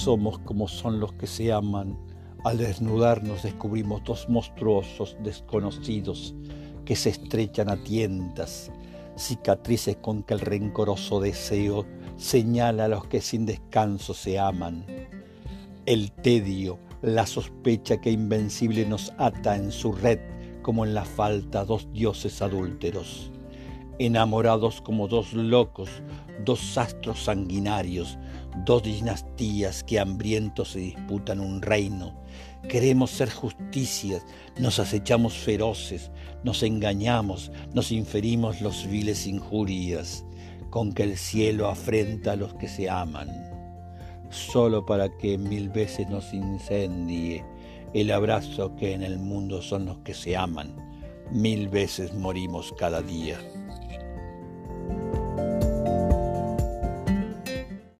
somos como son los que se aman. Al desnudarnos descubrimos dos monstruosos desconocidos que se estrechan a tientas, cicatrices con que el rencoroso deseo señala a los que sin descanso se aman. El tedio, la sospecha que invencible nos ata en su red como en la falta dos dioses adúlteros. Enamorados como dos locos, dos astros sanguinarios, dos dinastías que hambrientos se disputan un reino. Queremos ser justicias, nos acechamos feroces, nos engañamos, nos inferimos los viles injurias, con que el cielo afrenta a los que se aman, solo para que mil veces nos incendie el abrazo que en el mundo son los que se aman, mil veces morimos cada día.